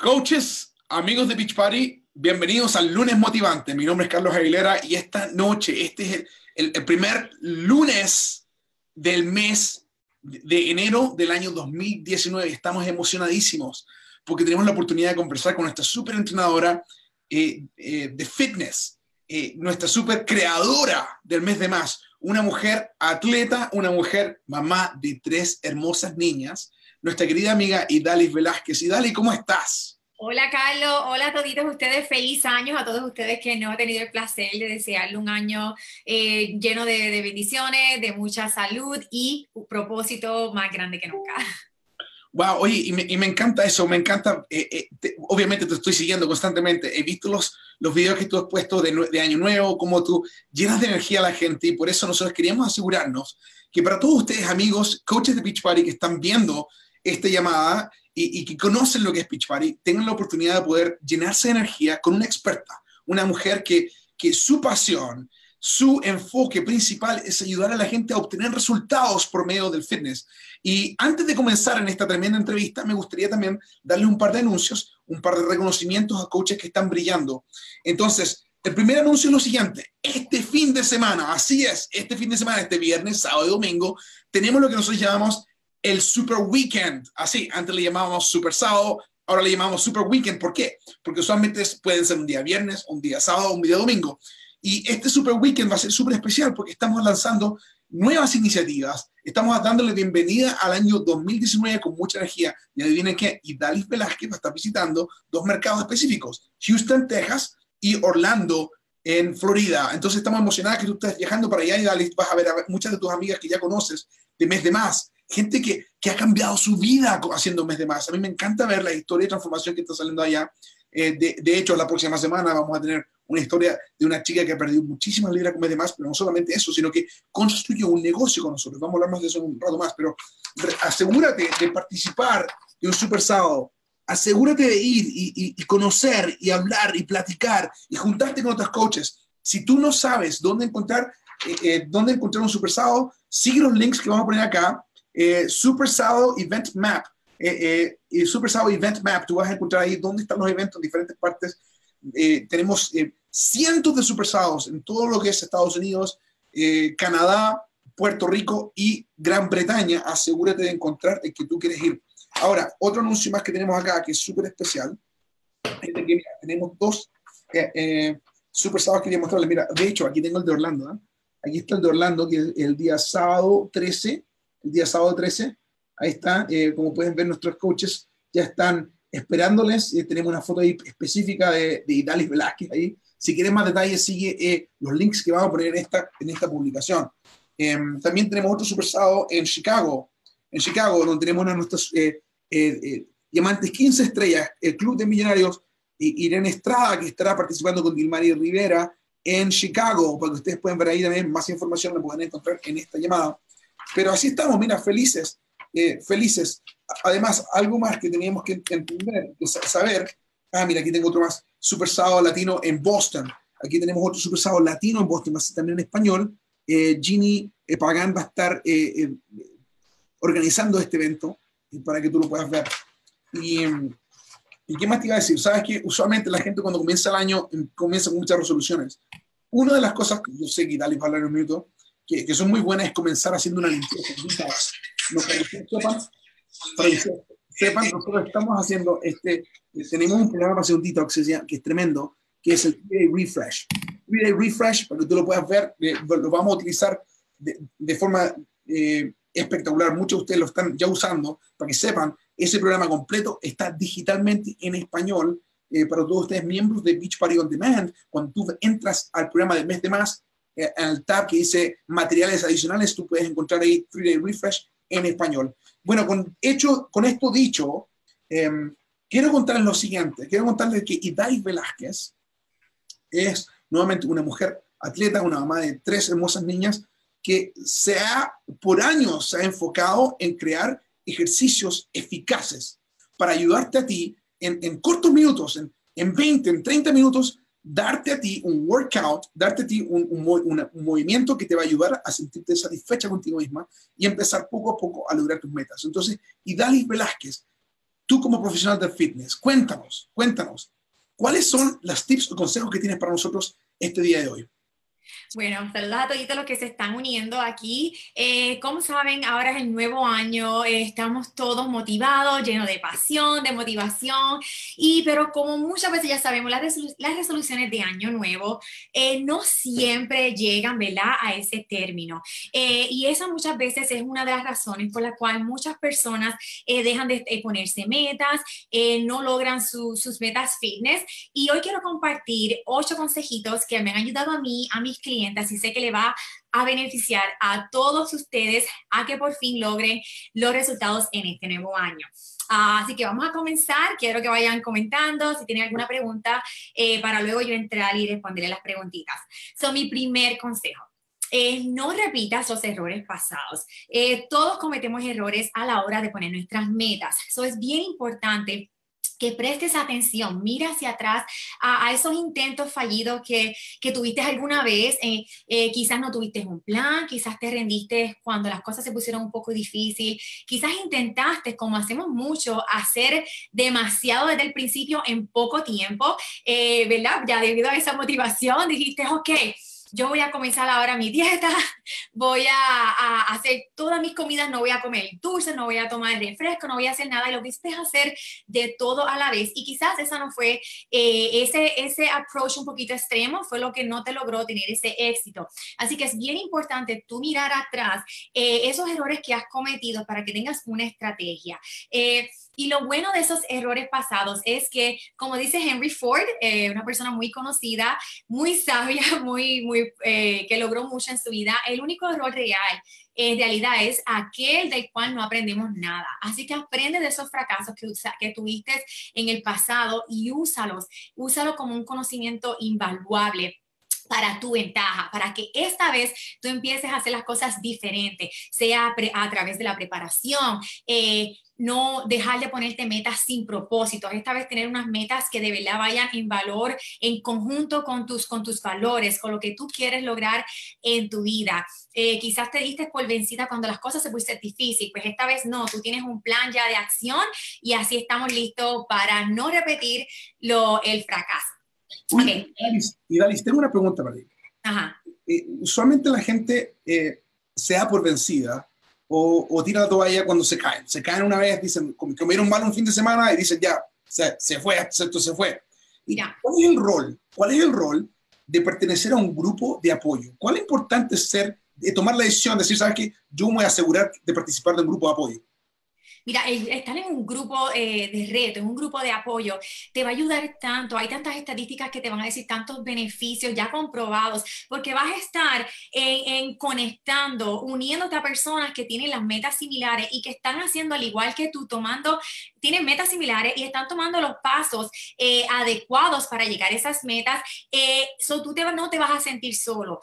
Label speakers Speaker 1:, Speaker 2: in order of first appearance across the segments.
Speaker 1: Coaches, amigos de Beach Party, bienvenidos al lunes motivante. Mi nombre es Carlos Aguilera y esta noche, este es el, primer lunes del mes de enero del año 2019. Estamos emocionadísimos porque tenemos la oportunidad de conversar con nuestra super entrenadora eh, eh, de fitness, eh, nuestra super creadora del mes de más, una mujer atleta, una mujer mamá de tres hermosas niñas, nuestra querida amiga Idalis Velázquez. Idalis, ¿cómo estás?
Speaker 2: Hola Carlos, hola a toditos ustedes, feliz año a todos ustedes que no han tenido el placer de desearle un año eh, lleno de, de, bendiciones, de mucha salud y un propósito más grande que nunca.
Speaker 1: Wow, oye, y me, y me encanta eso, me encanta, eh, eh, te, obviamente te estoy siguiendo constantemente, he visto los, los videos que tú has puesto de, de Año Nuevo, cómo tú llenas de energía a la gente y por eso nosotros queríamos asegurarnos que para todos ustedes amigos, coaches de Beach Party que están viendo esta llamada, y, que conocen lo que es Pitch Party, tengan la oportunidad de poder llenarse de energía con una experta, una mujer que, que su pasión, su enfoque principal es ayudar a la gente a obtener resultados por medio del fitness. Y antes de comenzar en esta tremenda entrevista, me gustaría también darle un par de anuncios, un par de reconocimientos a coaches que están brillando. Entonces, el primer anuncio es lo siguiente, este fin de semana, así es, este fin de semana, este viernes, sábado y domingo, tenemos lo que nosotros llamamos el Super Weekend. Así, antes le llamábamos Super Sábado, ahora le llamamos Super Weekend. ¿Por qué? Porque usualmente pueden ser un día viernes, un día sábado, un día domingo. Y este Super Weekend va a ser súper especial porque estamos lanzando nuevas iniciativas. Estamos dándole bienvenida al año 2019 con mucha energía. Y adivinen qué, Idalis Velázquez va a estar visitando dos mercados específicos, Houston, Texas y Orlando, en Florida. Entonces estamos emocionados que tú estés viajando para allá y Idalis vas a ver a muchas de tus amigas que ya conoces de mes de más gente que, que, ha cambiado su vida haciendo un mes de más. A mí me encanta ver la historia de transformación que está saliendo allá. Eh, de, de, hecho, la próxima semana vamos a tener una historia de una chica que ha perdido muchísimas libras con mes de más, pero no solamente eso, sino que construyó un negocio con nosotros. Vamos a hablar más de eso en un rato más, pero asegúrate de participar de un super sábado. Asegúrate de ir y, y, y conocer y hablar y platicar y juntarte con otros coaches. Si tú no sabes dónde encontrar, eh, eh, dónde encontrar un super sábado, sigue los links que vamos a poner acá eh, Super Sábado Event Map. Eh, eh, Super Sábado Event Map, tú vas a encontrar ahí dónde están los eventos en diferentes partes. Eh, tenemos eh, cientos de Super Sábados en todo lo que es Estados Unidos, eh, Canadá, Puerto Rico y Gran Bretaña. Asegúrate de encontrar el que tú quieres ir. Ahora, otro anuncio más que tenemos acá que es súper especial. Es que, mira, tenemos dos Super Sábados que quería mostrarles. Mira, de hecho, aquí tengo el de Orlando. ¿eh? Aquí está el de Orlando, que es el día sábado 13 el día sábado 13. Ahí está, eh, como pueden ver, nuestros coaches ya están esperándoles. Eh, tenemos una foto ahí específica de, de Idalis Velázquez ahí. Si quieren más detalles, sigue eh, los links que vamos a poner en esta, en esta publicación. Em, también tenemos otro super sábado en Chicago, en Chicago, donde tenemos una de nuestras diamantes 15 estrellas, el Club de Millonarios, Irene Estrada, que estará participando con Dilmari Rivera en Chicago, para que ustedes puedan ver ahí también más información, la pueden encontrar en esta llamada. Pero así estamos, mira, felices, eh, felices. Además, algo más que teníamos que entender, saber, ah, mira, aquí tengo otro más, Super Sábado Latino en Boston. Aquí tenemos otro Super Sábado Latino en Boston, más también en español. Eh, Ginny eh, Pagan va a estar eh, organizando este evento para que tú lo puedas ver. Y, ¿Y qué más te iba a decir? Sabes que usualmente la gente cuando comienza el año em, comienza con muchas resoluciones. Una de las cosas que yo sé que Dale va a hablar en un minuto, que, que, son muy buenas es comenzar haciendo una limpieza. Lo que sepan, sepan, nosotros estamos haciendo este, tenemos un programa para hacer un detox que es tremendo, que es el Day Refresh. Day Refresh, para que tú lo puedas ver, eh, lo vamos a utilizar de, de forma eh, espectacular. Muchos de ustedes lo están ya usando, para que sepan, ese programa completo está digitalmente en español eh, para todos ustedes miembros de Beach Party On Demand. Cuando tú entras al programa del mes de más, en el tab que dice materiales adicionales, tú puedes encontrar ahí Free Day Refresh en español. Bueno, con, hecho, con esto dicho, eh, quiero contarles lo siguiente. Quiero contarles que Idai Velázquez es nuevamente una mujer atleta, una mamá de tres hermosas niñas que se ha, por años, se ha enfocado en crear ejercicios eficaces para ayudarte a ti en, en cortos minutos, en, en 20, en 30 minutos, darte a ti un workout, darte a ti un, un, un, movimiento que te va a ayudar a sentirte satisfecha contigo misma y empezar poco a poco a lograr tus metas. Entonces, Idalis Velázquez, tú como profesional de fitness, cuéntanos, cuéntanos, ¿cuáles son las tips o consejos que tienes para nosotros este día de hoy?
Speaker 2: Bueno, saludos a todos los que se están uniendo aquí. Eh, como saben, ahora es el nuevo año, eh, estamos todos motivados, llenos de pasión, de motivación, y pero como muchas veces ya sabemos, las, las resoluciones de año nuevo eh, no siempre llegan, ¿verdad?, a ese término. y esa muchas veces es una de las razones por la cual muchas personas dejan de ponerse metas, no logran sus metas fitness. Y hoy quiero compartir ocho consejitos que me han ayudado a mí, a mis clientes y sé que le va a beneficiar a todos ustedes a que por fin logren los resultados en este nuevo año. así que vamos a comenzar. Quiero que vayan comentando si tienen alguna pregunta eh, para luego yo entrar y responderle las preguntitas. Son mi primer consejo. Eh, no repitas los errores pasados. Eh, todos cometemos errores a la hora de poner nuestras metas. Eso es bien importante que prestes atención, mira hacia atrás a, esos intentos fallidos que, que tuviste alguna vez. Eh, eh, quizás no tuviste un plan, quizás te rendiste cuando las cosas se pusieron un poco difícil, quizás intentaste, como hacemos mucho, hacer demasiado desde el principio en poco tiempo, eh, ¿verdad? Ya debido a esa motivación dijiste, ok yo voy a comenzar ahora mi dieta, voy a, hacer todas mis comidas, no voy a comer dulce, no voy a tomar refresco, no voy a hacer nada, y lo que es hacer de todo a la vez. Y quizás esa no fue, eh, ese, ese approach un poquito extremo fue lo que no te logró tener ese éxito. Así que es bien importante tú mirar atrás eh, esos errores que has cometido para que tengas una estrategia. Eh, y lo bueno de esos errores pasados es que, como dice Henry Ford, eh, una persona muy conocida, muy sabia, muy, muy, eh, que logró mucho en su vida, el único error real en realidad es aquel del cual no aprendemos nada. Así que aprende de esos fracasos que, que tuviste en el pasado y úsalos. Úsalo como un conocimiento invaluable para tu ventaja, para que esta vez tú empieces a hacer las cosas diferentes, sea a través de la preparación, eh, no dejar de ponerte metas sin propósito, esta vez tener unas metas que de verdad vayan en valor, en conjunto con tus, con tus valores, con lo que tú quieres lograr en tu vida. Eh, quizás te diste por vencida cuando las cosas se pusieron difíciles, pues esta vez no, tú tienes un plan ya de acción y así estamos listos para no repetir lo, el fracaso.
Speaker 1: okay. y Dalis, tengo una pregunta para ti. Ajá. Eh, usualmente la gente eh, se da por vencida o, tira la toalla cuando se caen. Se caen una vez, dicen, comieron mal un fin de semana y dicen, ya, se, se fue, esto se fue. ¿Y ¿Cuál es el rol? ¿Cuál es el rol de pertenecer a un grupo de apoyo? ¿Cuál es importante ser, de tomar la decisión de decir, sabes que yo me voy a asegurar de participar de un grupo de apoyo?
Speaker 2: Mira, estar en un grupo eh, de reto, en un grupo de apoyo, te va a ayudar tanto. Hay tantas estadísticas que te van a decir tantos beneficios ya comprobados, porque vas a estar conectando, uniéndote a personas que tienen las metas similares y que están haciendo al igual que tú, tomando, tienen metas similares y están tomando los pasos eh, adecuados para llegar a esas metas. Eh, tú te, no te vas a sentir solo.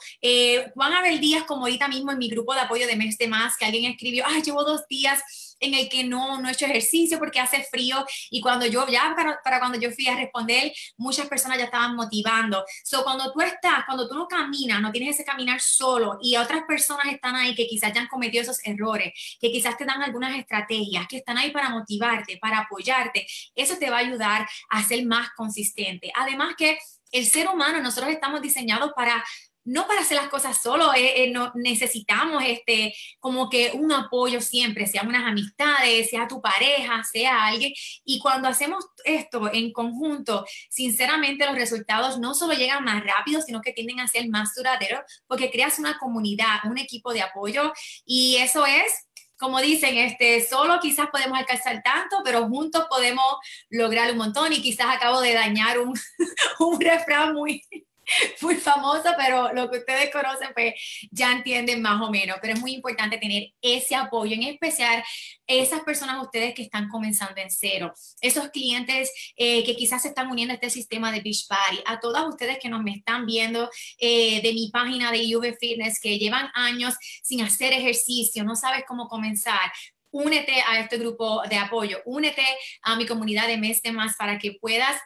Speaker 2: van a haber días como ahorita mismo en mi grupo de apoyo de mes de más que alguien escribió, ay, llevo dos días en el que no, no he hecho ejercicio porque hace frío y cuando yo, ya para, para cuando yo fui a responder, muchas personas ya estaban motivando. So, cuando tú estás, cuando tú no caminas, no tienes ese caminar solo y otras personas están ahí que quizás ya han cometido esos errores, que quizás te dan algunas estrategias, que están ahí para motivarte, para apoyarte, eso te va a ayudar a ser más consistente. Además que el ser humano, nosotros estamos diseñados para no para hacer las cosas solo, eh, eh, no, necesitamos este, como que un apoyo siempre, sea unas amistades, sea tu pareja, sea alguien. Y cuando hacemos esto en conjunto, sinceramente los resultados no solo llegan más rápido, sino que tienden a ser más duraderos porque creas una comunidad, un equipo de apoyo y eso es como dicen, este, solo quizás podemos alcanzar tanto, pero juntos podemos lograr un montón. Y quizás acabo de dañar un, un refrán muy, muy famoso, pero lo que ustedes conocen, pues ya entienden más o menos. Pero es muy importante tener ese apoyo, en especial esas personas ustedes que están comenzando en cero, esos clientes eh, que quizás se están uniendo a este sistema de Beach Party, a todas ustedes que nos me están viendo eh, de mi página de UV Fitness, que llevan años sin hacer ejercicio, no sabes cómo comenzar, únete a este grupo de apoyo, únete a mi comunidad de Mes de Más para que puedas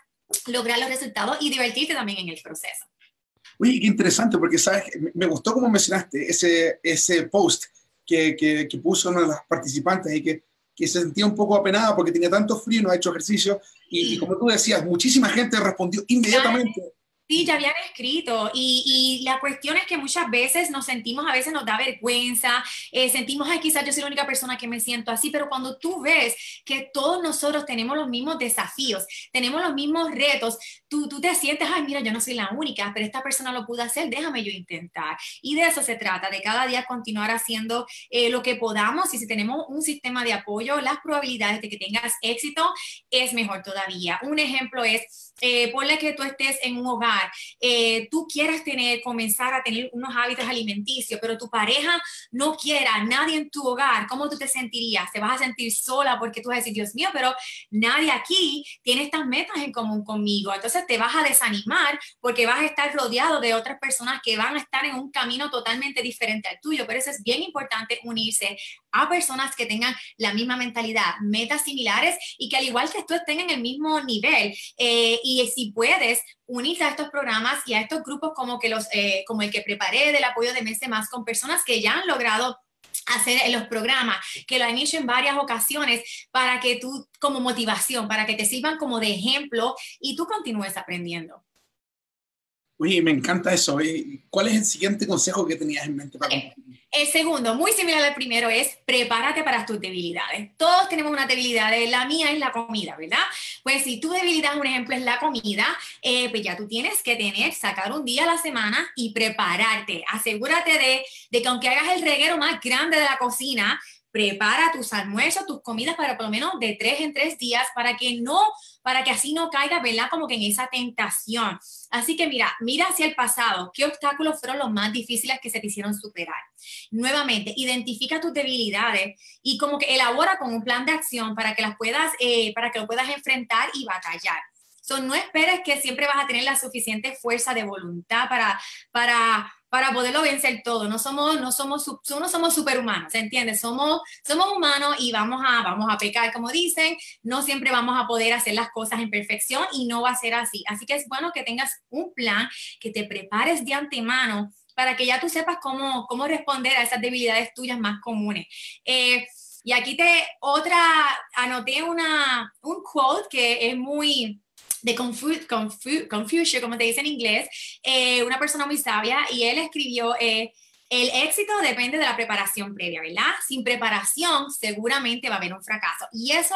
Speaker 2: lograr los resultados y divertirte también en el proceso.
Speaker 1: Oye, qué interesante, porque sabes, me gustó como mencionaste ese, ese post que, que, puso una de las participantes y que, que se sentía un poco apenada porque tenía tanto frío no ha hecho ejercicio. Y, y como tú decías, muchísima gente respondió inmediatamente.
Speaker 2: Sí, ya habían escrito y, y, la cuestión es que muchas veces nos sentimos, a veces nos da vergüenza, eh, sentimos, ay, quizás yo soy la única persona que me siento así, pero cuando tú ves que todos nosotros tenemos los mismos desafíos, tenemos los mismos retos, tú, tú te sientes, ay, mira, yo no soy la única, pero esta persona lo pudo hacer, déjame yo intentar. Y de eso se trata, de cada día continuar haciendo eh, lo que podamos y si tenemos un sistema de apoyo, las probabilidades de que tengas éxito es mejor todavía. Un ejemplo es, eh, ponle que tú estés en un hogar eh, tú quieras tener, comenzar a tener unos hábitos alimenticios, pero tu pareja no quiera, nadie en tu hogar, ¿cómo tú te sentirías? ¿Te vas a sentir sola porque tú vas a decir, Dios mío, pero nadie aquí tiene estas metas en común conmigo? Entonces te vas a desanimar porque vas a estar rodeado de otras personas que van a estar en un camino totalmente diferente al tuyo. Pero eso es bien importante unirse a personas que tengan la misma mentalidad, metas similares y que al igual que tú estén en el mismo nivel. Eh, y si puedes, unirse a estos programas y a estos grupos como, que los, eh, como el que preparé del apoyo de Mese Más con personas que ya han logrado hacer los programas, que lo han hecho en varias ocasiones para que tú, como motivación, para que te sirvan como de ejemplo y tú continúes aprendiendo.
Speaker 1: Uy, me encanta eso. ¿Cuál es el siguiente consejo que tenías en mente para
Speaker 2: El segundo, muy similar al primero, es prepárate para tus debilidades. Todos tenemos una debilidad. La mía es la comida, ¿verdad? Pues si tu debilidad, un ejemplo, es la comida, eh, pues ya tú tienes que tener, sacar un día a la semana y prepararte. Asegúrate de, de que aunque hagas el reguero más grande de la cocina, prepara tus almuerzos, tus comidas para por lo menos de tres en tres días para que no, para que así no caiga, ¿verdad? Como que en esa tentación. Así que mira, mira hacia el pasado, qué obstáculos fueron los más difíciles que se te hicieron superar. Nuevamente, identifica tus debilidades y como que elabora con un plan de acción para que las puedas, eh, para que lo puedas enfrentar y batallar. So, no esperes que siempre vas a tener la suficiente fuerza de voluntad para, para para poderlo vencer todo. No somos, no somos, no somos superhumanos, ¿entiendes? Somos, somos humanos y vamos a, vamos a pecar, como dicen. No siempre vamos a poder hacer las cosas en perfección y no va a ser así. Así que es bueno que tengas un plan, que te prepares de antemano para que ya tú sepas cómo, cómo responder a esas debilidades tuyas más comunes. Eh, y aquí te otra, anoté una, un quote que es muy, de Confucio, como te dice en inglés, eh, una persona muy sabia, y él escribió, eh, el éxito depende de la preparación previa, ¿verdad? Sin preparación seguramente va a haber un fracaso. Y eso,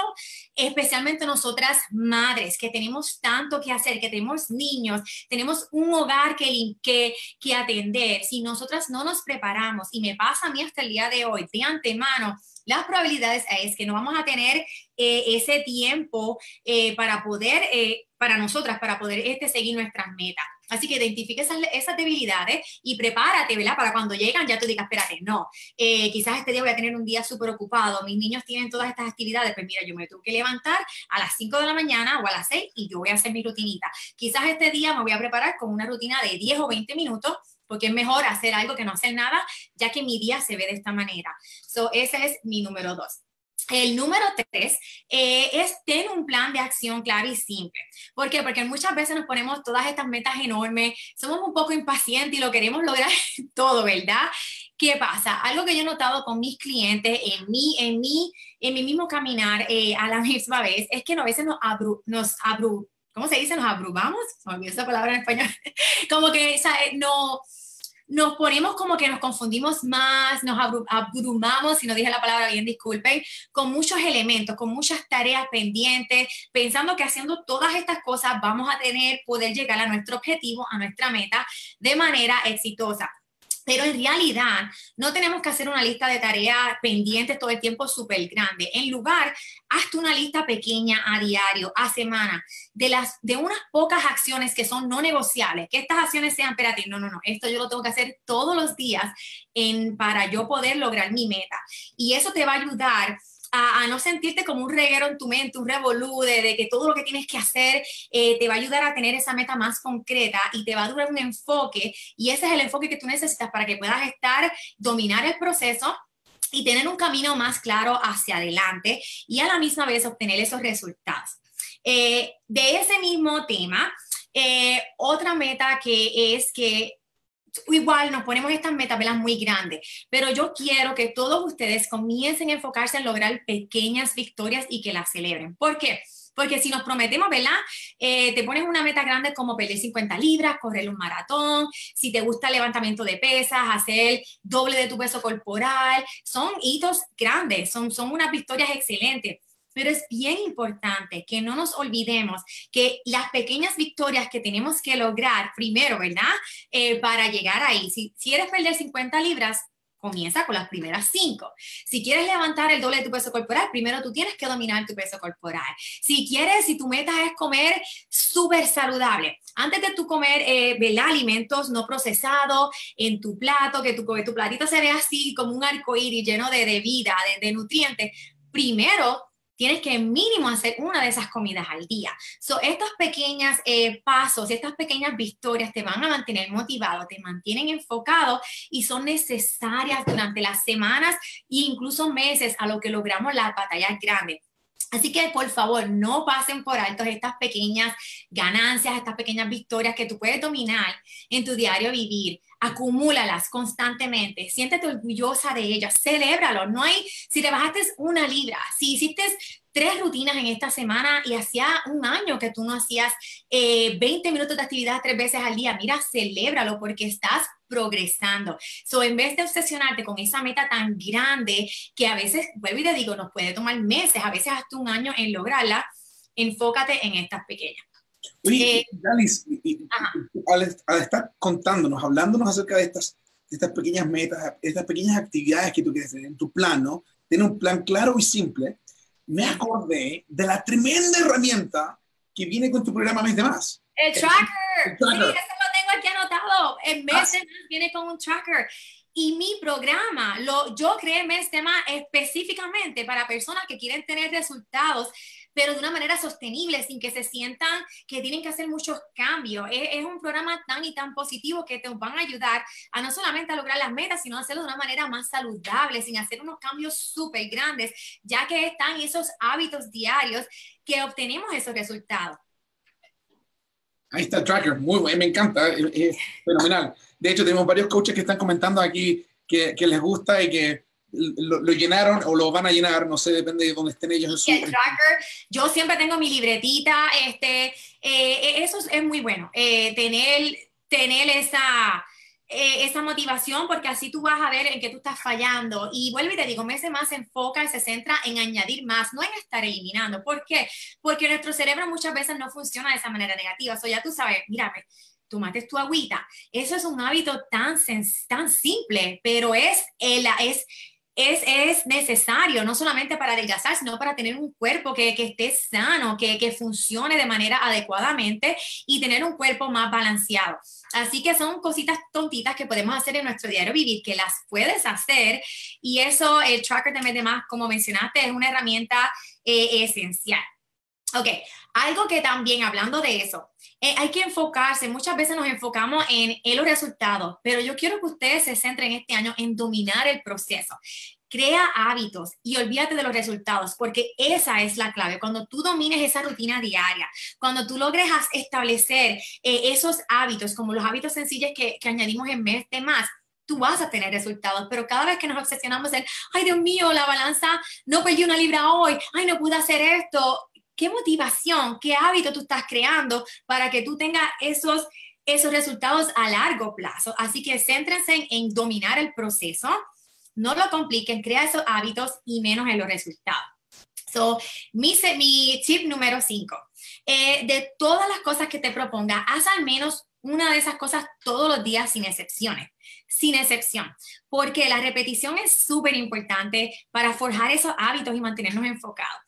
Speaker 2: especialmente nosotras madres, que tenemos tanto que hacer, que tenemos niños, tenemos un hogar que, que, que atender. Si nosotras no nos preparamos, y me pasa a mí hasta el día de hoy, de antemano, las probabilidades es que no vamos a tener eh, ese tiempo eh, para poder, eh, para nosotras, para poder este, seguir nuestras metas. Así que identifique esas, esas, debilidades y prepárate, ¿verdad? Para cuando llegan ya tú digas, espérate, no, quizás este día voy a tener un día súper ocupado, mis niños tienen todas estas actividades, pues mira, yo me tengo que levantar a las 5 de la mañana o a las 6 y yo voy a hacer mi rutinita. Quizás este día me voy a preparar con una rutina de 10 o 20 minutos porque es mejor hacer algo que no hacer nada, ya que mi día se ve de esta manera. So, ese es mi número dos. El número tres eh, es tener un plan de acción claro y simple. ¿Por qué? Porque muchas veces nos ponemos todas estas metas enormes, somos un poco impacientes y lo queremos lograr todo, ¿verdad? ¿Qué pasa? Algo que yo he notado con mis clientes en mi, en mi, en mi mismo caminar eh, a la misma vez es que a veces nos, abru, nos abru, ¿cómo se dice? Nos abrumamos, se me olvidó esa palabra en español, como que no, nos ponemos como que nos confundimos más, nos abrumamos, si no dije la palabra bien, disculpen, con muchos elementos, con muchas tareas pendientes, pensando que haciendo todas estas cosas vamos a tener, poder llegar a nuestro objetivo, a nuestra meta de manera exitosa. Pero en realidad no tenemos que hacer una lista de tareas pendientes todo el tiempo súper grande. En lugar, hazte una lista pequeña a diario, a semana, de, las, de unas pocas acciones que son no negociables. Que estas acciones sean, espérate, no, no, no, esto yo lo tengo que hacer todos los días en, para yo poder lograr mi meta. Y eso te va a ayudar a, no sentirte como un reguero en tu mente, un revolú de, que todo lo que tienes que hacer eh, te va a ayudar a tener esa meta más concreta y te va a durar un enfoque y ese es el enfoque que tú necesitas para que puedas estar, dominar el proceso y tener un camino más claro hacia adelante y a la misma vez obtener esos resultados. Eh, de ese mismo tema, eh, otra meta que es que igual nos ponemos estas metas muy grandes, pero yo quiero que todos ustedes comiencen a enfocarse en lograr pequeñas victorias y que las celebren. ¿Por qué? Porque si nos prometemos, ¿verdad? Eh, te pones una meta grande como perder 50 libras, correr un maratón, si te gusta el levantamiento de pesas, hacer doble de tu peso corporal, son hitos grandes, son, son unas victorias excelentes. Pero es bien importante que no nos olvidemos que las pequeñas victorias que tenemos que lograr primero, ¿verdad? Eh, para llegar ahí. Si, si eres perder 50 libras, comienza con las primeras cinco. Si quieres levantar el doble de tu peso corporal, primero tú tienes que dominar tu peso corporal. Si quieres, si tu meta es comer súper saludable, antes de tú comer, eh, alimentos no procesados en tu plato, que tu, tu platito se vea así como un arco iris lleno de, de vida, de, de nutrientes, primero tienes que mínimo hacer una de esas comidas al día. So, estos pequeños eh, pasos, estas pequeñas victorias te van a mantener motivado, te mantienen enfocado y son necesarias durante las semanas e incluso meses a lo que logramos las batallas grandes. Así que por favor, no pasen por alto estas pequeñas ganancias, estas pequeñas victorias que tú puedes dominar en tu diario vivir. Acumúlalas constantemente, siéntete orgullosa de ellas, celébralo. No hay, si te bajaste una libra, si hiciste tres rutinas en esta semana y hacía un año que tú no hacías 20 eh, minutos de actividad tres veces al día, mira, celébralo porque estás progresando. So, en vez de obsesionarte con esa meta tan grande que a veces, vuelvo y te digo, nos puede tomar meses, a veces hasta un año en lograrla, enfócate en estas pequeñas.
Speaker 1: Oye, eh, al, estar contándonos, hablándonos acerca de estas, estas pequeñas metas, estas pequeñas actividades que tú quieres tener en tu plan, ¿no? Tiene un plan claro y simple. Me acordé de la tremenda herramienta que viene con tu programa Mes de Más.
Speaker 2: El tracker. Sí, eso mes ah. de más viene con un tracker. Y mi programa, lo, yo creé mes de más específicamente para personas que quieren tener resultados pero de una manera sostenible, sin que se sientan que tienen que hacer muchos cambios. Es, un programa tan y tan positivo que te van a ayudar a no solamente a lograr las metas, sino a hacerlo de una manera más saludable, sin hacer unos cambios súper grandes, ya que están esos hábitos diarios que obtenemos esos resultados.
Speaker 1: Ahí está el tracker, muy bueno, me encanta, es, fenomenal. De hecho, tenemos varios coaches que están comentando aquí que, les gusta y que lo, llenaron o lo van a llenar, no sé, depende de dónde estén ellos.
Speaker 2: En su... tracker, yo siempre tengo mi libretita, este, eh, eso es muy bueno, eh, tener, tener esa, eh, esa motivación, porque así tú vas a ver en qué tú estás fallando. Y vuelvo y te digo, mes más se enfoca y se centra en añadir más, no en estar eliminando. ¿Por qué? Porque nuestro cerebro muchas veces no funciona de esa manera negativa. O ya tú sabes, mírame, tomates tu agüita. Eso es un hábito tan, tan simple, pero es, el, es es, necesario, no solamente para adelgazar, sino para tener un cuerpo que, esté sano, que, que, funcione de manera adecuadamente y tener un cuerpo más balanceado. Así que son cositas tontitas que podemos hacer en nuestro diario vivir, que las puedes hacer. Y eso, el tracker de mes más, como mencionaste, es una herramienta eh, esencial. Ok, algo que también hablando de eso, eh, hay que enfocarse, muchas veces nos enfocamos en, en, los resultados, pero yo quiero que ustedes se centren este año en dominar el proceso. Crea hábitos y olvídate de los resultados, porque esa es la clave. Cuando tú domines esa rutina diaria, cuando tú logres establecer eh, esos hábitos, como los hábitos sencillos que, que añadimos en mes de más, tú vas a tener resultados, pero cada vez que nos obsesionamos en, ay Dios mío, la balanza, no perdí una libra hoy, ay no pude hacer esto, qué motivación, qué hábito tú estás creando para que tú tengas esos, esos resultados a largo plazo. Así que céntrense en, dominar el proceso, no lo compliquen, crea esos hábitos y menos en los resultados. So, mi, mi tip número 5, eh, de todas las cosas que te proponga, haz al menos una de esas cosas todos los días sin excepciones, sin excepción, porque la repetición es súper importante para forjar esos hábitos y mantenernos enfocados.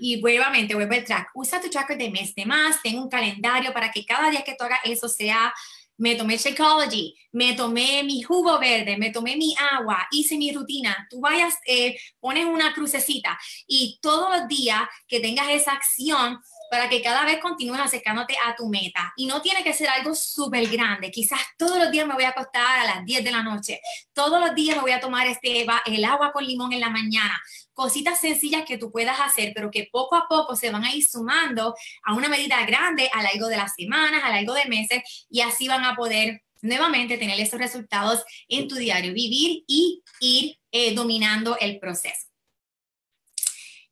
Speaker 2: Y nuevamente, vuelve el track. Usa tu tracker de mes de más, ten un calendario para que cada día que tú hagas eso sea me tomé Shakeology, me tomé mi jugo verde, me tomé mi agua, hice mi rutina. Tú vayas, eh, pones una crucecita y todos los días que tengas esa acción, para que cada vez continúes acercándote a tu meta. Y no tiene que ser algo súper grande. Quizás todos los días me voy a acostar a las 10 de la noche. Todos los días me voy a tomar este, el agua con limón en la mañana. Cositas sencillas que tú puedas hacer, pero que poco a poco se van a ir sumando a una medida grande a largo de las semanas, a largo de meses, y así van a poder nuevamente tener esos resultados en tu diario vivir y ir eh, dominando el proceso.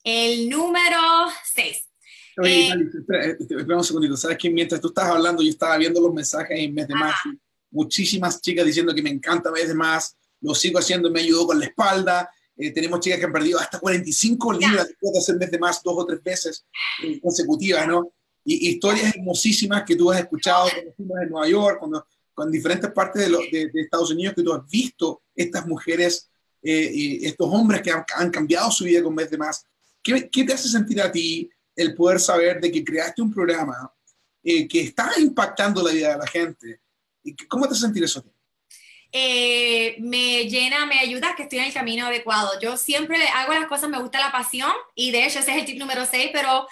Speaker 2: El número 6.
Speaker 1: Oye, eh, espera, un segundito. Sabes que mientras tú estás hablando, yo estaba viendo los mensajes en mes de más. Muchísimas chicas diciendo que me encanta mes de más. Lo sigo haciendo, me ayudó con la espalda. Eh, tenemos chicas que han perdido hasta 45 libras después de hacer mes de más dos o tres veces consecutivas, ¿no? Y historias hermosísimas que tú has escuchado cuando fuimos en Nueva York, cuando, con diferentes partes de, de, Estados Unidos, que tú has visto estas mujeres eh, y estos hombres que han, han, cambiado su vida con mes de más. ¿Qué, ¿Qué, te hace sentir a ti el poder saber de que creaste un programa eh, que está impactando la vida de la gente? ¿Y ¿Cómo te sentir eso?
Speaker 2: Eh, me llena, me ayuda que estoy en el camino adecuado. Yo siempre hago las cosas, me gusta la pasión y de hecho ese es el tip número 6, pero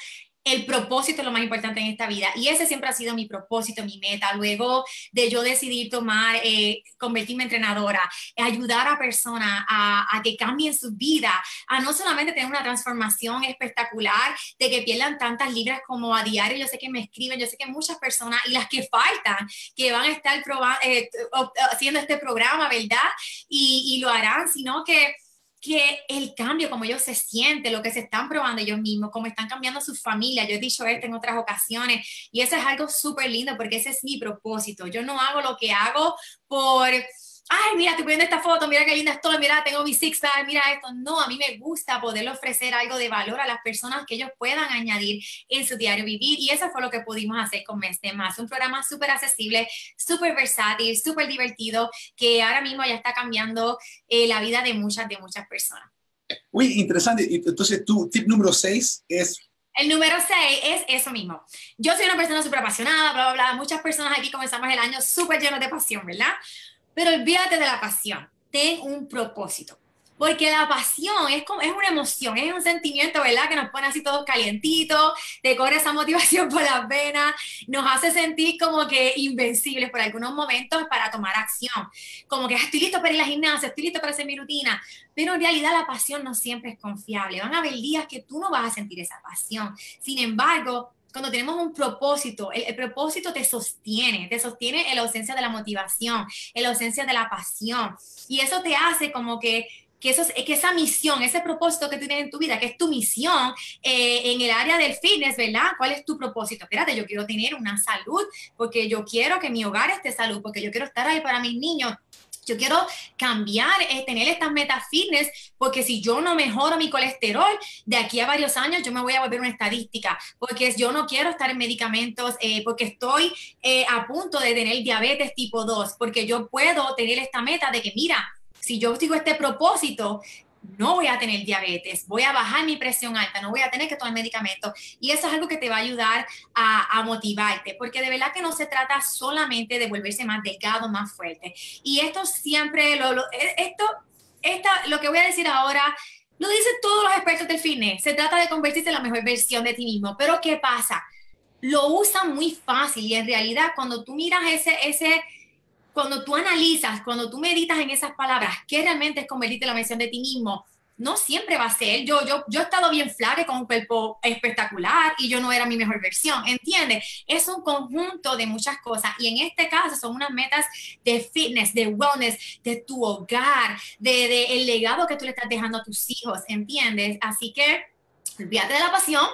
Speaker 2: el propósito es lo más importante en esta vida. Y ese siempre ha sido mi propósito, mi meta. Luego de yo decidir tomar, eh, convertirme en entrenadora, ayudar a personas a, que cambien su vida, a no solamente tener una transformación espectacular, de que pierdan tantas libras como a diario. Yo sé que me escriben, yo sé que muchas personas y las que faltan, que van a estar eh, haciendo este programa, ¿verdad? Y, y lo harán, sino que que el cambio, como ellos se sienten, lo que se están probando ellos mismos, cómo están cambiando sus familias. Yo he dicho esto en otras ocasiones y eso es algo súper lindo porque ese es mi propósito. Yo no hago lo que hago por ay, mira, estoy viendo esta foto, mira qué linda estoy, mira, tengo mi six pack, mira esto. No, a mí me gusta poder ofrecer algo de valor a las personas que ellos puedan añadir en su diario vivir. Y eso fue lo que pudimos hacer con Mes Más. Un programa súper accesible, súper versátil, súper divertido, que ahora mismo ya está cambiando eh, la vida de muchas, de muchas personas.
Speaker 1: Uy, interesante. Entonces, tu tip número 6 es
Speaker 2: el número 6 es eso mismo. Yo soy una persona súper apasionada, bla, bla, bla. Muchas personas aquí comenzamos el año súper llenos de pasión, ¿verdad? Pero olvídate de la pasión, ten un propósito. Porque la pasión es, como, es una emoción, es un sentimiento, ¿verdad? Que nos pone así todos calientitos, te corre esa motivación por las venas, nos hace sentir como que invencibles por algunos momentos para tomar acción. Como que ah, estoy listo para ir a la gimnasia, estoy listo para hacer mi rutina. Pero en realidad la pasión no siempre es confiable. Van a haber días que tú no vas a sentir esa pasión. Sin embargo, cuando tenemos un propósito, el, propósito te sostiene, te sostiene en la ausencia de la motivación, en la ausencia de la pasión. Y eso te hace como que que, eso, que esa misión, ese propósito que tienes en tu vida, que es tu misión eh, en el área del fitness, ¿verdad? ¿Cuál es tu propósito? Espérate, yo quiero tener una salud, porque yo quiero que mi hogar esté salud, porque yo quiero estar ahí para mis niños, yo quiero cambiar, eh, tener estas metas fitness, porque si yo no mejoro mi colesterol, de aquí a varios años yo me voy a volver una estadística, porque yo no quiero estar en medicamentos, eh, porque estoy eh, a punto de tener diabetes tipo 2, porque yo puedo tener esta meta de que, mira, si yo sigo este propósito, no voy a tener diabetes, voy a bajar mi presión alta, no voy a tener que tomar medicamentos. Y eso es algo que te va a ayudar a, motivarte, porque de verdad que no se trata solamente de volverse más delgado, más fuerte. Y esto siempre, lo, e, esto, esta, lo que voy a decir ahora, lo dicen todos los expertos del fitness, se trata de convertirse en la mejor versión de ti mismo. Pero ¿qué pasa? Lo usan muy fácil y en realidad cuando tú miras ese, ese, cuando tú analizas, cuando tú meditas en esas palabras, ¿qué realmente es convertirte en la versión de ti mismo? No siempre va a ser. Yo, yo, yo he estado bien flaca con un cuerpo espectacular y yo no era mi mejor versión, ¿entiendes? Es un conjunto de muchas cosas y en este caso son unas metas de fitness, de wellness, de tu hogar, de, de el legado que tú le estás dejando a tus hijos, ¿entiendes? Así que olvídate de la pasión,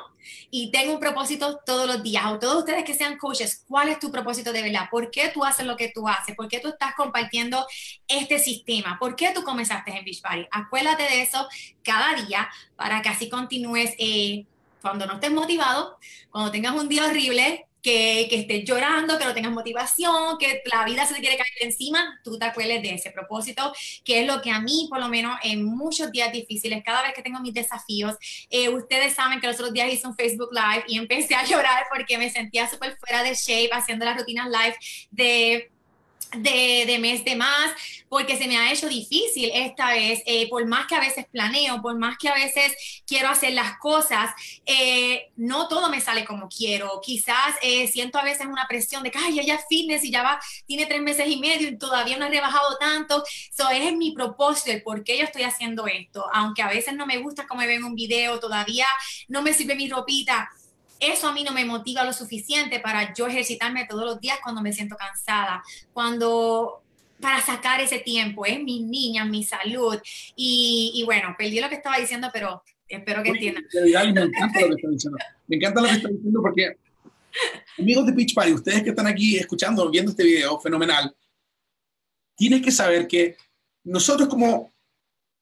Speaker 2: y tengo un propósito todos los días. O todos ustedes que sean coaches, ¿cuál es tu propósito de verdad? ¿Por qué tú haces lo que tú haces? ¿Por qué tú estás compartiendo este sistema? ¿Por qué tú comenzaste en Beachbody? Acuérdate de eso cada día para que así continúes eh, cuando no estés motivado, cuando tengas un día horrible, que, que, estés llorando, que no tengas motivación, que la vida se te quiere caer encima, tú te acuerdes de ese propósito, que es lo que a mí, por lo menos en muchos días difíciles, cada vez que tengo mis desafíos, eh, ustedes saben que los otros días hice un Facebook Live y empecé a llorar porque me sentía súper fuera de shape haciendo las rutinas live de de, mes de más, porque se me ha hecho difícil esta vez, eh, por más que a veces planeo, por más que a veces quiero hacer las cosas, eh, no todo me sale como quiero. Quizás eh, siento a veces una presión de que, ay, ella es fitness y ya va, tiene tres meses y medio y todavía no ha rebajado tanto. Eso es mi propósito, el por qué yo estoy haciendo esto. Aunque a veces no me gusta como me ven un video, todavía no me sirve mi ropita eso a mí no me motiva lo suficiente para yo ejercitarme todos los días cuando me siento cansada, cuando para sacar ese tiempo, es mi niña, mi salud. Y, bueno, perdí lo que estaba diciendo, pero espero que entiendan.
Speaker 1: Me encanta lo que está diciendo. Me encanta lo que está diciendo porque, amigos de Pitch Party, ustedes que están aquí escuchando, viendo este video, fenomenal, tienen que saber que nosotros como,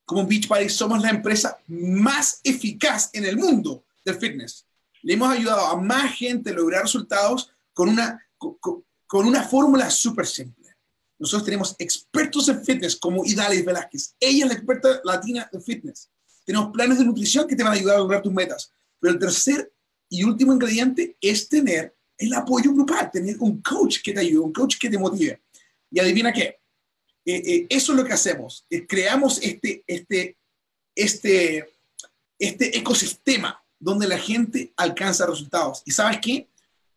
Speaker 1: como Beach Party somos la empresa más eficaz en el mundo del fitness le hemos ayudado a más gente a lograr resultados con una, con, una fórmula súper simple. Nosotros tenemos expertos en fitness como Idalis Velázquez. Ella es la experta latina en fitness. Tenemos planes de nutrición que te van a ayudar a lograr tus metas. Pero el tercer y último ingrediente es tener el apoyo grupal, tener un coach que te ayude, un coach que te motive. Y adivina qué, eh, eh, eso es lo que hacemos. Eh, creamos este, este, este, este ecosistema donde la gente alcanza resultados. ¿Y sabes qué?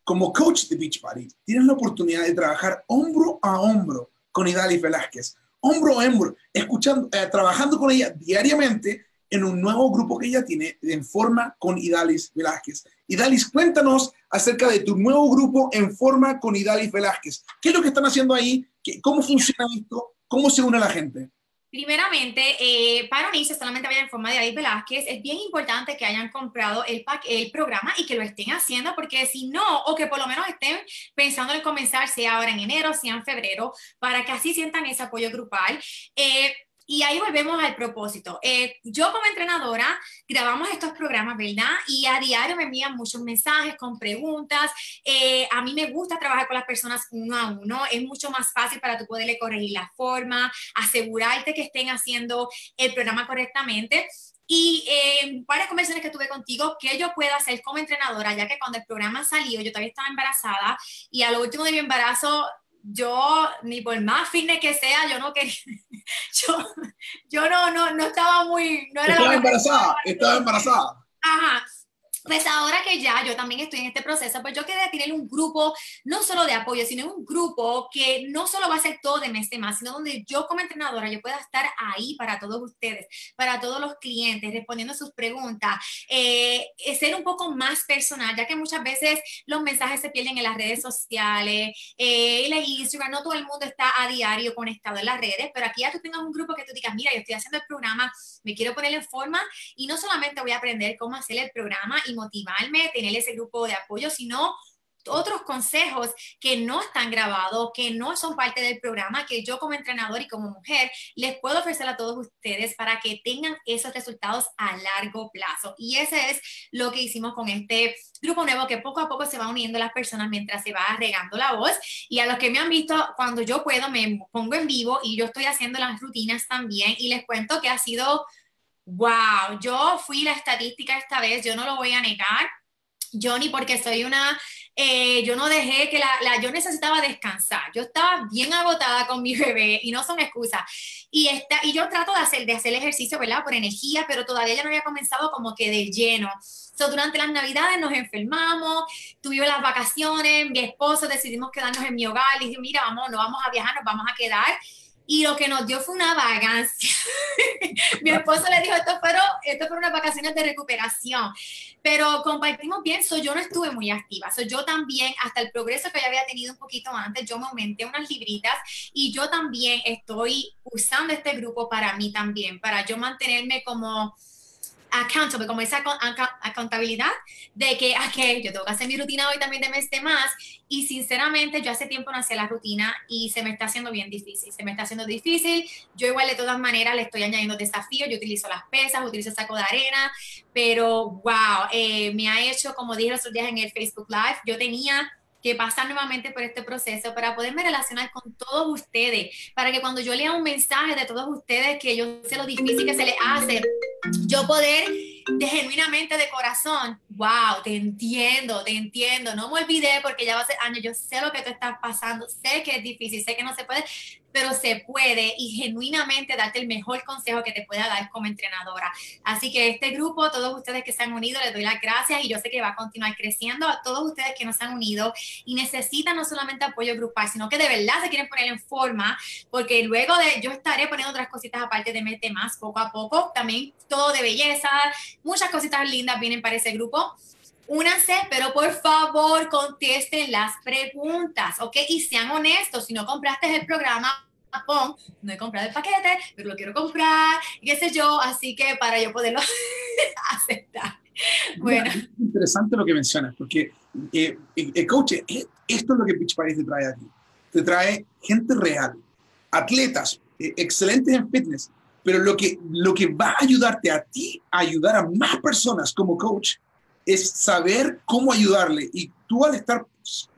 Speaker 1: Como coach de Beach Party, tienes la oportunidad de trabajar hombro a hombro con Idalis Velázquez, hombro a hombro, escuchando, eh, trabajando con ella diariamente en un nuevo grupo que ella tiene en forma con Idalis Velázquez. Idalis, cuéntanos acerca de tu nuevo grupo en forma con Idalis Velázquez. ¿Qué es lo que están haciendo ahí? ¿Cómo funciona esto? ¿Cómo se une la gente?
Speaker 2: Primeramente, eh, para unirse solamente vayan en forma de David Velázquez. Es bien importante que hayan comprado el, el programa y que lo estén haciendo, porque si no, o que por lo menos estén pensando en comenzar, sea ahora en enero, sea en febrero, para que así sientan ese apoyo grupal. Eh, y ahí volvemos al propósito. Eh, yo como entrenadora grabamos estos programas, ¿verdad? Y a diario me envían muchos mensajes con preguntas. Eh, a mí me gusta trabajar con las personas uno a uno. Es mucho más fácil para tú poderle corregir la forma, asegurarte que estén haciendo el programa correctamente. Y eh, varias conversaciones que tuve contigo, que yo pueda hacer como entrenadora, ya que cuando el programa salió, yo todavía estaba embarazada y a lo último de mi embarazo yo, ni por más fitness que sea, yo no quería, yo, yo no, no, no estaba muy, no
Speaker 1: era estaba embarazada, estaba embarazada.
Speaker 2: Ajá, pues ahora que ya yo también estoy en este proceso, pues yo quería tener un grupo no solo de apoyo, sino un grupo que no solo va a ser todo de mes de más, sino donde yo como entrenadora yo pueda estar ahí para todos ustedes, para todos los clientes, respondiendo sus preguntas, eh, ser un poco más personal, ya que muchas veces los mensajes se pierden en las redes sociales, eh, en Instagram, no todo el mundo está a diario conectado en las redes, pero aquí ya tú tengas un grupo que tú digas, mira, yo estoy haciendo el programa, me quiero poner en forma y no solamente voy a aprender cómo hacer el programa y motivarme, tener ese grupo de apoyo, sino otros consejos que no están grabados, que no son parte del programa, que yo como entrenador y como mujer les puedo ofrecer a todos ustedes para que tengan esos resultados a largo plazo. Y ese es lo que hicimos con este grupo nuevo, que poco a poco se va uniendo las personas mientras se va regando la voz. Y a los que me han visto, cuando yo puedo, me pongo en vivo y yo estoy haciendo las rutinas también y les cuento que ha sido Wow, yo fui la estadística esta vez, yo no lo voy a negar. Yo ni porque soy una, eh, yo no dejé que la, yo necesitaba descansar. Yo estaba bien agotada con mi bebé y no son excusas. Y, esta, y yo trato de hacer, de hacer ejercicio, ¿verdad? Por energía, pero todavía ya no había comenzado como que de lleno. So, durante las navidades nos enfermamos, tuvimos las vacaciones, mi esposo decidimos quedarnos en mi hogar, y dije, mira, vamos, no vamos a viajar, nos vamos a quedar y lo que nos dio fue una vagancia. Mi esposo le dijo, esto fueron, esto fueron unas vacaciones de recuperación, pero compartimos bien, so yo no estuve muy activa, so yo también, hasta el progreso que ya había tenido un poquito antes, yo me aumenté unas libritas y yo también estoy usando este grupo para mí también, para yo mantenerme como accountable, como esa accountabilidad de que, okay, yo tengo que hacer mi rutina hoy también de mes de más. Y sinceramente, yo hace tiempo no hacía la rutina y se me está haciendo bien difícil. Se me está haciendo difícil. Yo igual de todas maneras le estoy añadiendo desafíos. Yo utilizo las pesas, utilizo el saco de arena, pero wow, eh, me ha hecho, como dije los otros días en el Facebook Live, yo tenía que pasar nuevamente por este proceso para poderme relacionar con todos ustedes, para que cuando yo lea un mensaje de todos ustedes, que yo sé lo difícil que se les hace, yo poder de genuinamente de corazón Wow, te entiendo, te entiendo. No me olvidé porque ya va a años. Yo sé lo que te estás pasando. Sé que es difícil, sé que no se puede, pero se puede y genuinamente darte el mejor consejo que te pueda dar como entrenadora. Así que este grupo, todos ustedes que se han unido, les doy las gracias y yo sé que va a continuar creciendo. A todos ustedes que nos han unido y necesitan no solamente apoyo grupal, sino que de verdad se quieren poner en forma, porque luego de yo estaré poniendo otras cositas aparte de Mete Más poco a poco. También de belleza, muchas cositas lindas vienen para ese grupo únanse, pero por favor contesten las preguntas, ¿ok? Y sean honestos, si no compraste el programa, no he comprado el paquete, pero lo quiero comprar, qué sé yo, así que para yo poderlo aceptar. Bueno.
Speaker 1: es interesante lo que mencionas, porque eh, eh, coach, eh, esto es lo que Pitch Paris te trae aquí. Te trae gente real, atletas, excelentes en fitness, pero lo que, lo que va a ayudarte a ti a ayudar a más personas como coach es saber cómo ayudarle. Y tú al estar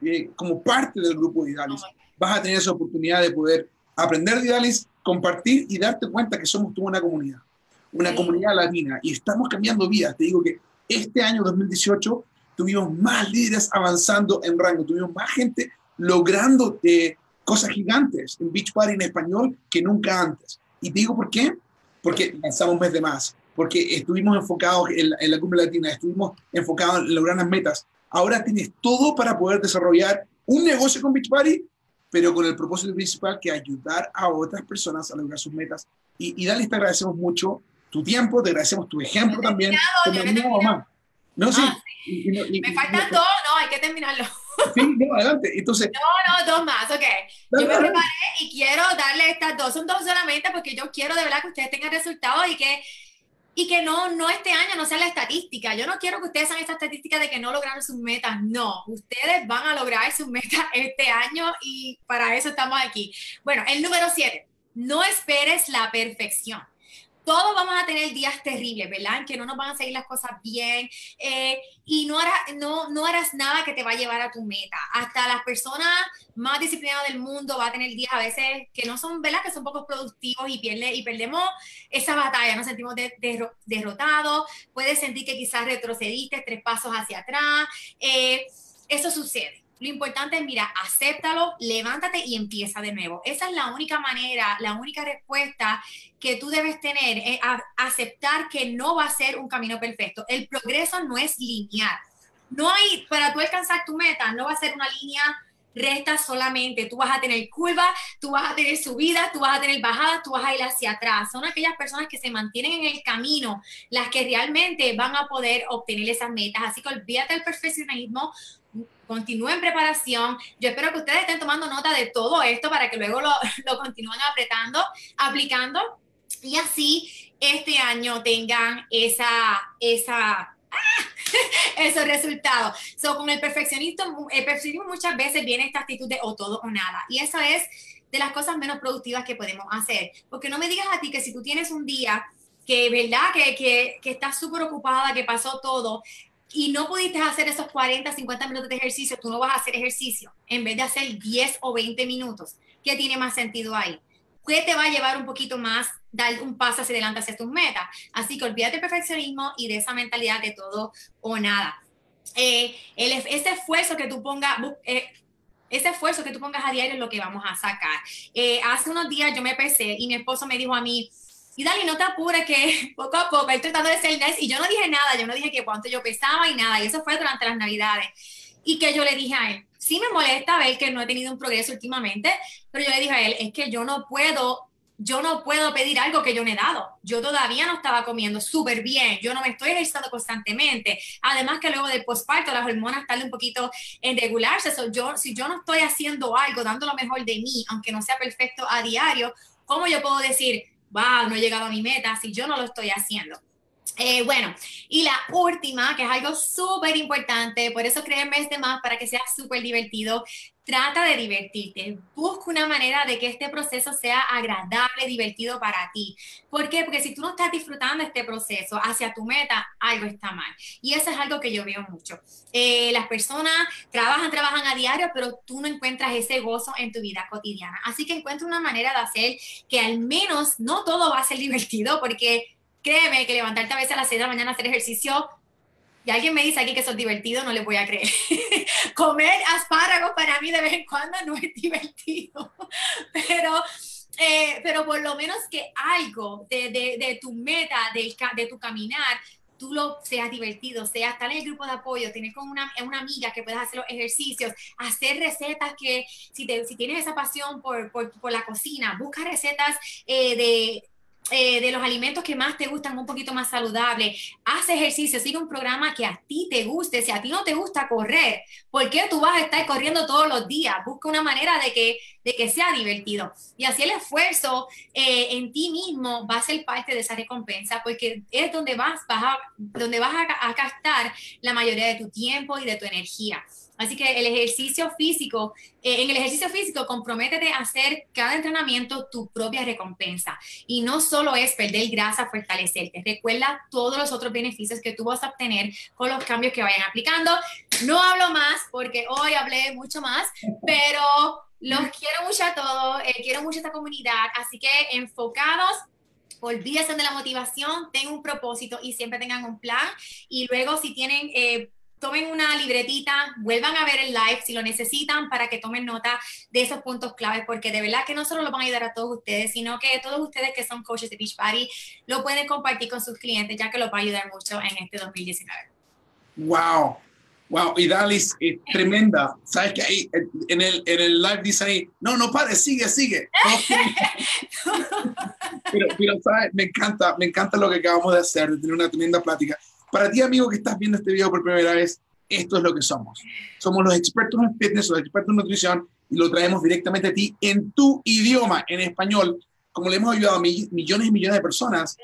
Speaker 1: eh, como parte del grupo de Idalis, vas a tener esa oportunidad de poder aprender de Idalis, compartir y darte cuenta que somos toda una comunidad, una comunidad latina y estamos cambiando vidas. Te digo que este año 2018 tuvimos más líderes avanzando en rango, tuvimos más gente logrando eh, cosas gigantes en Beach Party en español que nunca antes. Y te digo por qué, porque lanzamos un mes de más, porque estuvimos enfocados en la, en la cumbre latina, estuvimos enfocados en lograr las metas. Ahora tienes todo para poder desarrollar un negocio con Beach Party, pero con el propósito principal que ayudar a otras personas a lograr sus metas. Y, y Dali, te agradecemos mucho tu tiempo, te agradecemos tu ejemplo también.
Speaker 2: No, no, sí. Ah, Me faltan dos, no, hay que terminarlo.
Speaker 1: Sí, no, adelante. Entonces,
Speaker 2: no, no, dos más, ok. yo me preparé y quiero darle estas dos, son dos solamente porque yo quiero de verdad que ustedes tengan resultados y que y que no, no este año no sea la estadística. Yo no quiero que ustedes sean esta estadística de que no lograron sus metas. No, ustedes van a lograr sus metas este año y para eso estamos aquí. Bueno, el número siete, no esperes la perfección todos vamos a tener días terribles, ¿verdad? Que no nos van a salir las cosas bien eh, y no, harás, no, harás nada que te va a llevar a tu meta. Hasta las personas más disciplinadas del mundo va a tener días a veces que no son, ¿verdad? Que son poco productivos y, pierde, y perdemos esa batalla, nos sentimos derrotados, puedes sentir que quizás retrocediste tres pasos hacia atrás. Eh, eso sucede. Lo importante es, mira, acéptalo, levántate y empieza de nuevo. Esa es la única manera, la única respuesta que tú debes tener, aceptar que no va a ser un camino perfecto. El progreso no es lineal. No hay, para tú alcanzar tu meta, no va a ser una línea recta solamente. Tú vas a tener curvas, tú vas a tener subidas, tú vas a tener bajadas, tú vas a ir hacia atrás. Son aquellas personas que se mantienen en el camino las que realmente van a poder obtener esas metas. Así que olvídate del perfeccionismo, continúe en preparación. Yo espero que ustedes estén tomando nota de todo esto para que luego lo, lo continúen apretando, aplicando y así este año tengan esa, esa, ¡ah! esos resultados. So, con el perfeccionismo, el perfeccionismo muchas veces viene esta actitud de o todo o nada. Y eso es de las cosas menos productivas que podemos hacer. Porque no me digas a ti que si tú tienes un día que, ¿verdad? Que, que, que estás súper ocupada, que pasó todo, y no pudiste hacer esos 40, 50 minutos de ejercicio, tú no vas a hacer ejercicio en vez de hacer 10 o 20 minutos. ¿Qué tiene más sentido ahí? ¿Qué te va a llevar un poquito más, dar un paso hacia adelante hacia tus metas? Así que olvídate del perfeccionismo y de esa mentalidad de todo o nada. Eh, el, ese esfuerzo que tú pongas, eh, ese esfuerzo que tú pongas a diario es lo que vamos a sacar. Eh, hace unos días yo me pesé y mi esposo me dijo a mí, y Dali, no te apures que poco a poco, estoy tratando de ser nice. Y yo no dije nada, yo no dije que cuánto yo pesaba y nada. Y eso fue durante las navidades. Y que yo le dije a él, sí me molesta ver que no he tenido un progreso últimamente, pero yo le dije a él, es que yo no puedo, yo no puedo pedir algo que yo no he dado. Yo todavía no estaba comiendo súper bien, yo no me estoy ejercitando constantemente. Además que luego del posparto las hormonas tardan un poquito en regularse. yo, si yo no estoy haciendo algo, dando lo mejor de mí, aunque no sea perfecto a diario, ¿cómo yo puedo decir, wow, no he llegado a mi meta si yo no lo estoy haciendo. Eh, bueno, y la última, que es algo súper importante, por eso créeme este más para que sea súper divertido, trata de divertirte. Busca una manera de que este proceso sea agradable, divertido para ti. ¿Por qué? Porque si tú no estás disfrutando este proceso hacia tu meta, algo está mal. Y eso es algo que yo veo mucho. Eh, las personas trabajan, trabajan a diario, pero tú no encuentras ese gozo en tu vida cotidiana. Así que encuentra una manera de hacer que al menos no todo va a ser divertido, porque créeme que levantarte a veces a las 6 de la mañana a hacer ejercicio y alguien me dice aquí que eso es divertido, no le voy a creer. Comer espárragos para mí de vez en cuando no es divertido, pero, eh, pero por lo menos que algo de, de, de tu meta, de, de tu caminar, tú lo seas divertido, sea estar en el grupo de apoyo, tener con una, una amiga que puedas hacer los ejercicios, hacer recetas que si, te, si tienes esa pasión por, por, por la cocina, busca recetas eh, de eh, de los alimentos que más te gustan un poquito más saludable, haz ejercicio, sigue un programa que a ti te guste, si a ti no te gusta correr, ¿por qué tú vas a estar corriendo todos los días? Busca una manera de que, de que sea divertido. Y así el esfuerzo eh, en ti mismo va a ser parte de esa recompensa, porque es donde vas, vas a, donde vas a, a gastar la mayoría de tu tiempo y de tu energía. Así que el ejercicio físico, eh, en el ejercicio físico, comprométete a hacer cada entrenamiento tu propia recompensa. Y no solo es perder grasa, fortalecerte. Recuerda todos los otros beneficios que tú vas a obtener con los cambios que vayan aplicando. No hablo más porque hoy hablé mucho más, pero los quiero mucho a todos, eh, quiero mucho a esta comunidad. Así que enfocados olvídense de la motivación, tengan un propósito y siempre tengan un plan. Y luego si tienen eh, tomen una libretita, vuelvan a ver el live si lo necesitan para que tomen nota de esos puntos claves, porque de verdad que no solo lo van a ayudar a todos ustedes, sino que todos ustedes que son coaches de Beachbody lo pueden compartir con sus clientes, ya que los va a ayudar mucho en este 2019.
Speaker 1: ¡Wow! Wow, y Dalis es tremenda. Sabes que ahí en el, en el live dice ahí, no, no pare, sigue, sigue. pero, pero, ¿sabes? Me encanta, me encanta lo que acabamos de hacer, de tener una tremenda plática. Para ti, amigo, que estás viendo este video por primera vez, esto es lo que somos. Somos los expertos en fitness, los expertos en nutrición, y lo traemos directamente a ti en tu idioma, en español, como le hemos ayudado a millones y millones de personas.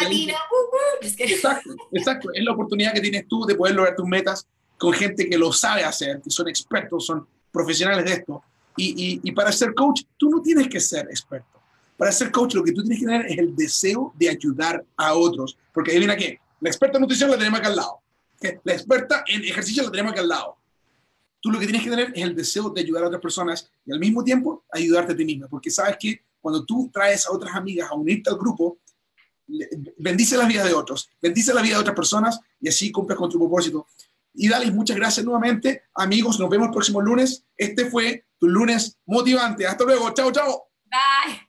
Speaker 2: latino.
Speaker 1: Uh, uh. Exacto, exacto. Es la oportunidad que tienes tú de poder lograr tus metas con gente que lo sabe hacer, que son expertos, son profesionales de esto. Y, y, para ser coach, tú no tienes que ser experto. Para ser coach, lo que tú tienes que tener es el deseo de ayudar a otros. Porque adivina qué, la experta en nutrición la tenemos acá al lado. La experta en ejercicio la tenemos acá al lado. Tú lo que tienes que tener es el deseo de ayudar a otras personas y al mismo tiempo ayudarte a ti misma, porque sabes que cuando tú traes a otras amigas a unirte al grupo, bendice la vida de otros, bendice la vida de otras personas y así cumples con tu propósito. Y dale, muchas gracias nuevamente. Amigos, nos vemos el próximo lunes. Este fue tu lunes motivante. Hasta luego. Chao, chao.
Speaker 2: Bye.